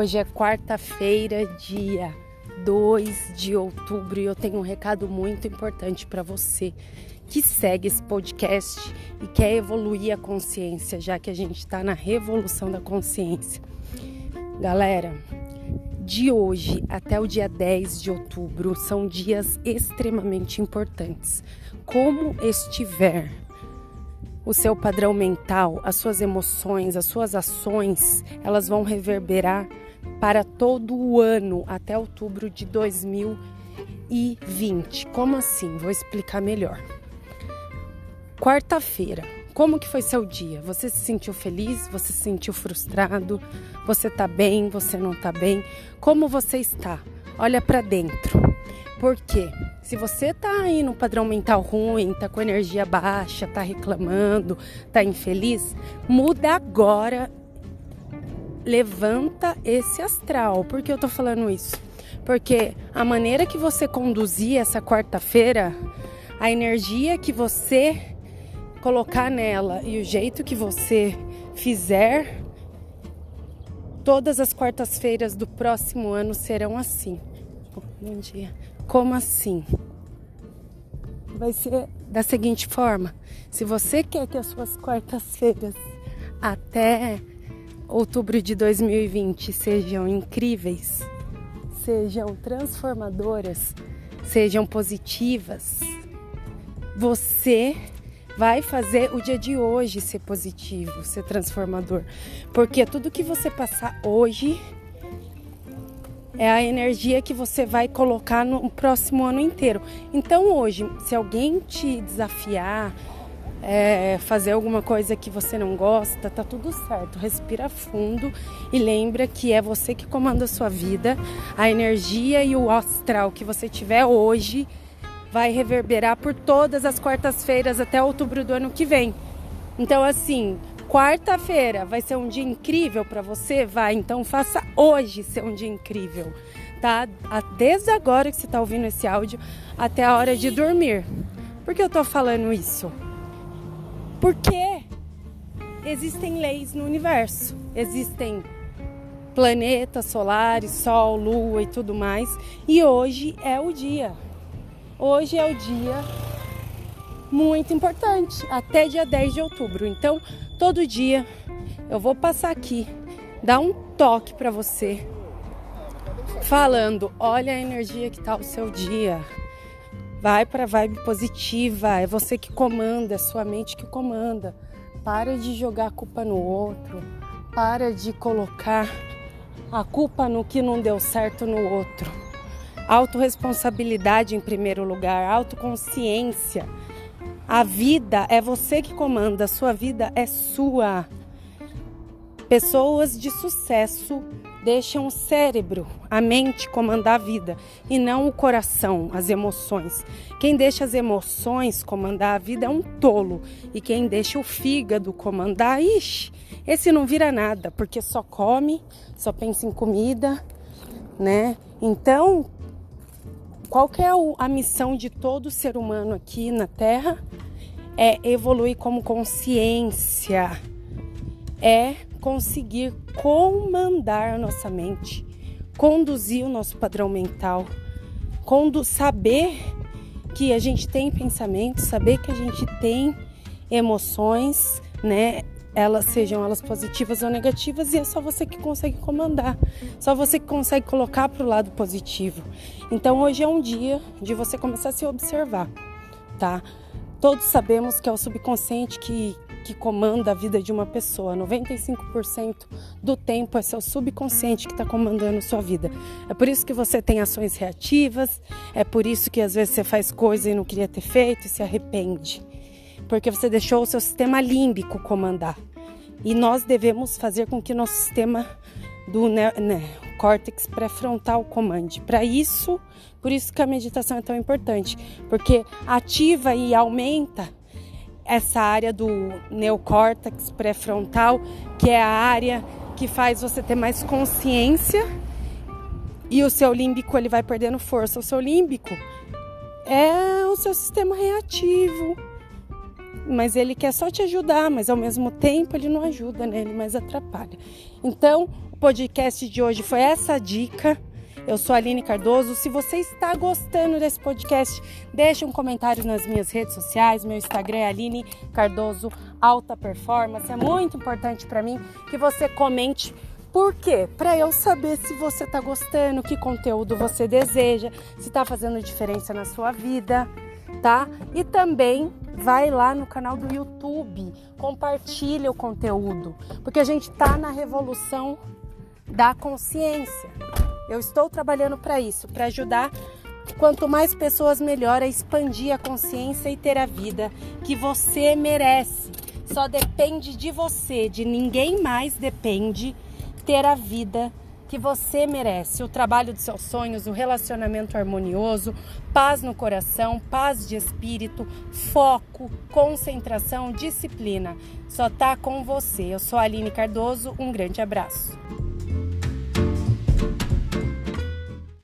Hoje é quarta-feira, dia 2 de outubro, e eu tenho um recado muito importante para você que segue esse podcast e quer evoluir a consciência, já que a gente está na revolução da consciência. Galera, de hoje até o dia 10 de outubro são dias extremamente importantes. Como estiver o seu padrão mental, as suas emoções, as suas ações, elas vão reverberar para todo o ano até outubro de 2020. Como assim? Vou explicar melhor. Quarta-feira. Como que foi seu dia? Você se sentiu feliz? Você se sentiu frustrado? Você tá bem? Você não tá bem? Como você está? Olha para dentro. Por quê? Se você tá aí no padrão mental ruim, tá com energia baixa, tá reclamando, tá infeliz, muda agora. Levanta esse astral. Por que eu tô falando isso? Porque a maneira que você conduzir essa quarta-feira, a energia que você colocar nela e o jeito que você fizer, todas as quartas-feiras do próximo ano serão assim. Bom dia. Como assim? Vai ser da seguinte forma: se você quer que as suas quartas-feiras até outubro de 2020 sejam incríveis, sejam transformadoras, sejam positivas, você vai fazer o dia de hoje ser positivo, ser transformador. Porque tudo que você passar hoje é a energia que você vai colocar no próximo ano inteiro. Então hoje, se alguém te desafiar, é, fazer alguma coisa que você não gosta, tá tudo certo. Respira fundo e lembra que é você que comanda a sua vida. A energia e o astral que você tiver hoje vai reverberar por todas as quartas-feiras até outubro do ano que vem. Então, assim, Quarta-feira vai ser um dia incrível para você? Vai, então faça hoje ser um dia incrível, tá? Desde agora que você está ouvindo esse áudio até a hora de dormir. Por que eu tô falando isso? Porque existem leis no universo, existem planetas solares, Sol, Lua e tudo mais, e hoje é o dia. Hoje é o dia muito importante, até dia 10 de outubro. Então, todo dia eu vou passar aqui, dar um toque para você, falando: olha a energia que tá o seu dia. Vai para vibe positiva, é você que comanda, é sua mente que comanda. Para de jogar a culpa no outro, para de colocar a culpa no que não deu certo no outro. Autoresponsabilidade em primeiro lugar, autoconsciência a vida é você que comanda, a sua vida é sua. Pessoas de sucesso deixam o cérebro, a mente comandar a vida e não o coração, as emoções. Quem deixa as emoções comandar a vida é um tolo e quem deixa o fígado comandar, ixi, esse não vira nada, porque só come, só pensa em comida, né? Então, qual é a missão de todo ser humano aqui na Terra? É evoluir como consciência, é conseguir comandar a nossa mente, conduzir o nosso padrão mental, saber que a gente tem pensamentos, saber que a gente tem emoções, né? elas sejam elas positivas ou negativas e é só você que consegue comandar, só você que consegue colocar para o lado positivo. Então hoje é um dia de você começar a se observar, tá? Todos sabemos que é o subconsciente que, que comanda a vida de uma pessoa. 95% do tempo é seu subconsciente que está comandando sua vida. É por isso que você tem ações reativas, é por isso que às vezes você faz coisa e não queria ter feito e se arrepende porque você deixou o seu sistema límbico comandar. E nós devemos fazer com que nosso sistema do né, né, córtex pré-frontal comande. Para isso, por isso que a meditação é tão importante, porque ativa e aumenta essa área do neocórtex pré-frontal, que é a área que faz você ter mais consciência e o seu límbico ele vai perdendo força. O seu límbico é o seu sistema reativo, mas ele quer só te ajudar, mas ao mesmo tempo ele não ajuda, né? Ele mais atrapalha. Então, o podcast de hoje foi essa dica. Eu sou a Aline Cardoso. Se você está gostando desse podcast, deixe um comentário nas minhas redes sociais. Meu Instagram é Aline Cardoso Alta Performance. É muito importante para mim que você comente por quê? Para eu saber se você está gostando, que conteúdo você deseja, se está fazendo diferença na sua vida, tá? E também vai lá no canal do YouTube, compartilha o conteúdo, porque a gente está na revolução da consciência. Eu estou trabalhando para isso, para ajudar quanto mais pessoas melhor a expandir a consciência e ter a vida que você merece. Só depende de você, de ninguém mais depende ter a vida que você merece, o trabalho dos seus sonhos, o relacionamento harmonioso, paz no coração, paz de espírito, foco, concentração, disciplina. Só tá com você. Eu sou a Aline Cardoso, um grande abraço.